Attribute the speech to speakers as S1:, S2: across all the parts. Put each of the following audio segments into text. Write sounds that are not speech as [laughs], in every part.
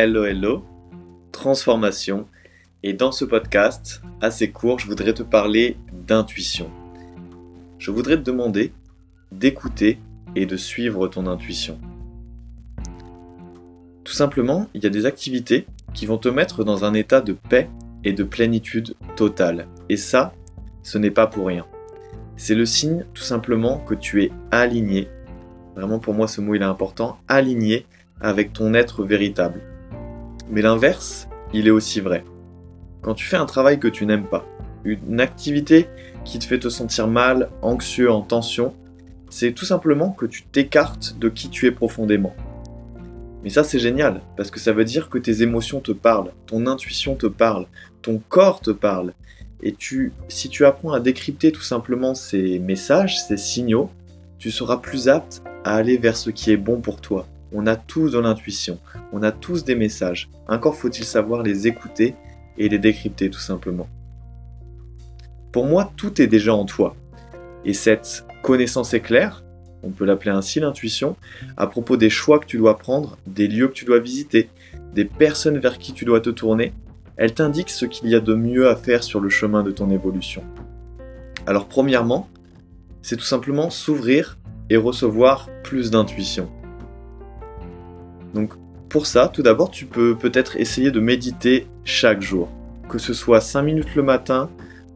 S1: Hello Hello, transformation. Et dans ce podcast, assez court, je voudrais te parler d'intuition. Je voudrais te demander d'écouter et de suivre ton intuition. Tout simplement, il y a des activités qui vont te mettre dans un état de paix et de plénitude totale. Et ça, ce n'est pas pour rien. C'est le signe tout simplement que tu es aligné. Vraiment pour moi ce mot il est important, aligné avec ton être véritable. Mais l'inverse, il est aussi vrai. Quand tu fais un travail que tu n'aimes pas, une activité qui te fait te sentir mal, anxieux, en tension, c'est tout simplement que tu t'écartes de qui tu es profondément. Mais ça c'est génial, parce que ça veut dire que tes émotions te parlent, ton intuition te parle, ton corps te parle. Et tu, si tu apprends à décrypter tout simplement ces messages, ces signaux, tu seras plus apte à aller vers ce qui est bon pour toi. On a tous de l'intuition, on a tous des messages. Encore faut-il savoir les écouter et les décrypter tout simplement. Pour moi, tout est déjà en toi. Et cette connaissance éclair, on peut l'appeler ainsi l'intuition, à propos des choix que tu dois prendre, des lieux que tu dois visiter, des personnes vers qui tu dois te tourner, elle t'indique ce qu'il y a de mieux à faire sur le chemin de ton évolution. Alors premièrement, c'est tout simplement s'ouvrir et recevoir plus d'intuition. Donc pour ça, tout d'abord, tu peux peut-être essayer de méditer chaque jour, que ce soit 5 minutes le matin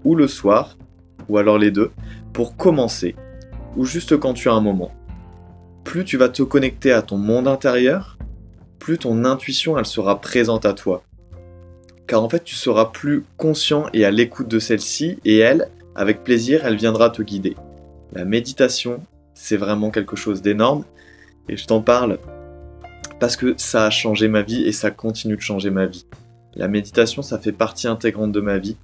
S1: ou le soir, ou alors les deux, pour commencer, ou juste quand tu as un moment. Plus tu vas te connecter à ton monde intérieur, plus ton intuition elle sera présente à toi. Car en fait, tu seras plus conscient et à l'écoute de celle-ci, et elle, avec plaisir, elle viendra te guider. La méditation, c'est vraiment quelque chose d'énorme, et je t'en parle parce que ça a changé ma vie et ça continue de changer ma vie. La méditation, ça fait partie intégrante de ma vie.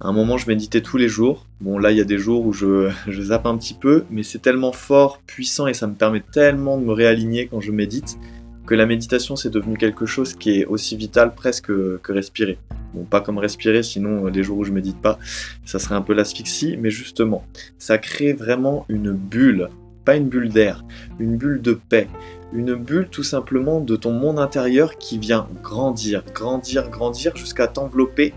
S1: À un moment, je méditais tous les jours. Bon, là, il y a des jours où je, [laughs] je zappe un petit peu, mais c'est tellement fort, puissant et ça me permet tellement de me réaligner quand je médite que la méditation, c'est devenu quelque chose qui est aussi vital presque que, respirer. Bon, pas comme respirer, sinon les jours où je médite pas, ça serait un peu l'asphyxie, mais justement, ça crée vraiment une bulle, pas une bulle d'air, une bulle de paix, une bulle tout simplement de ton monde intérieur qui vient grandir, grandir, grandir jusqu'à t'envelopper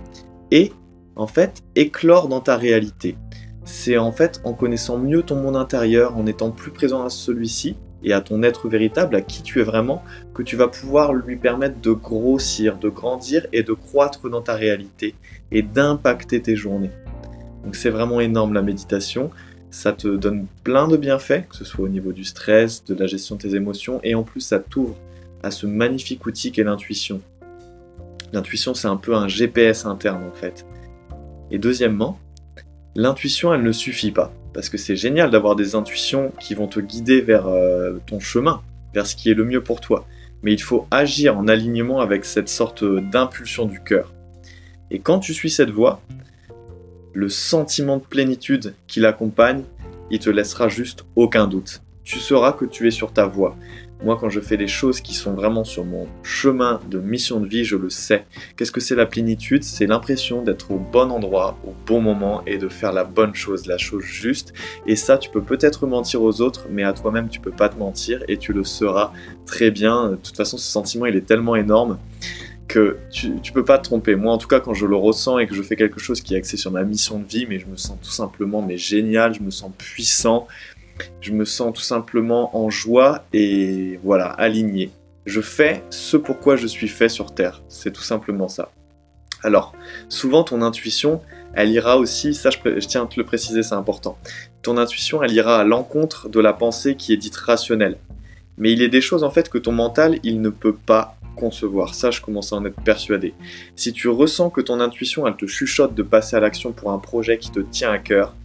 S1: et en fait éclore dans ta réalité. C'est en fait en connaissant mieux ton monde intérieur, en étant plus présent à celui-ci et à ton être véritable, à qui tu es vraiment, que tu vas pouvoir lui permettre de grossir, de grandir et de croître dans ta réalité et d'impacter tes journées. Donc c'est vraiment énorme la méditation. Ça te donne plein de bienfaits, que ce soit au niveau du stress, de la gestion de tes émotions, et en plus ça t'ouvre à ce magnifique outil qu'est l'intuition. L'intuition, c'est un peu un GPS interne en fait. Et deuxièmement, l'intuition, elle ne suffit pas. Parce que c'est génial d'avoir des intuitions qui vont te guider vers euh, ton chemin, vers ce qui est le mieux pour toi. Mais il faut agir en alignement avec cette sorte d'impulsion du cœur. Et quand tu suis cette voie, le sentiment de plénitude qui l'accompagne, il te laissera juste aucun doute. Tu sauras que tu es sur ta voie. Moi, quand je fais des choses qui sont vraiment sur mon chemin de mission de vie, je le sais. Qu'est-ce que c'est la plénitude? C'est l'impression d'être au bon endroit, au bon moment et de faire la bonne chose, la chose juste. Et ça, tu peux peut-être mentir aux autres, mais à toi-même, tu peux pas te mentir et tu le seras très bien. De toute façon, ce sentiment, il est tellement énorme que tu, tu peux pas te tromper. Moi, en tout cas, quand je le ressens et que je fais quelque chose qui est axé sur ma mission de vie, mais je me sens tout simplement mais génial, je me sens puissant, je me sens tout simplement en joie et voilà, aligné. Je fais ce pourquoi je suis fait sur Terre. C'est tout simplement ça. Alors, souvent ton intuition, elle ira aussi, ça je, tiens à te le préciser, c'est important. Ton intuition, elle ira à l'encontre de la pensée qui est dite rationnelle. Mais il est des choses en fait que ton mental, il ne peut pas concevoir. Ça, je commence à en être persuadé. Si tu ressens que ton intuition, elle te chuchote de passer à l'action pour un projet qui te tient à cœur,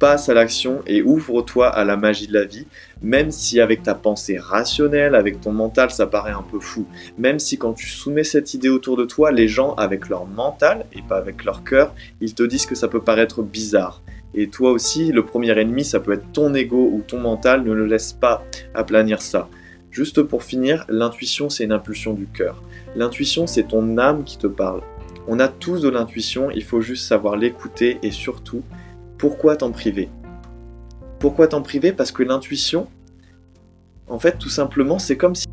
S1: passe à l'action et ouvre-toi à la magie de la vie, même si avec ta pensée rationnelle, avec ton mental, ça paraît un peu fou. Même si quand tu soumets cette idée autour de toi, les gens, avec leur mental et pas avec leur cœur, ils te disent que ça peut paraître bizarre. Et toi aussi, le premier ennemi, ça peut être ton ego ou ton mental, ne le laisse pas aplanir ça. Juste pour finir, l'intuition, c'est une impulsion du cœur. L'intuition, c'est ton âme qui te parle. On a tous de l'intuition, il faut juste savoir l'écouter et surtout, pourquoi t'en priver? Pourquoi t'en priver? Parce que l'intuition, en fait, tout simplement, c'est comme si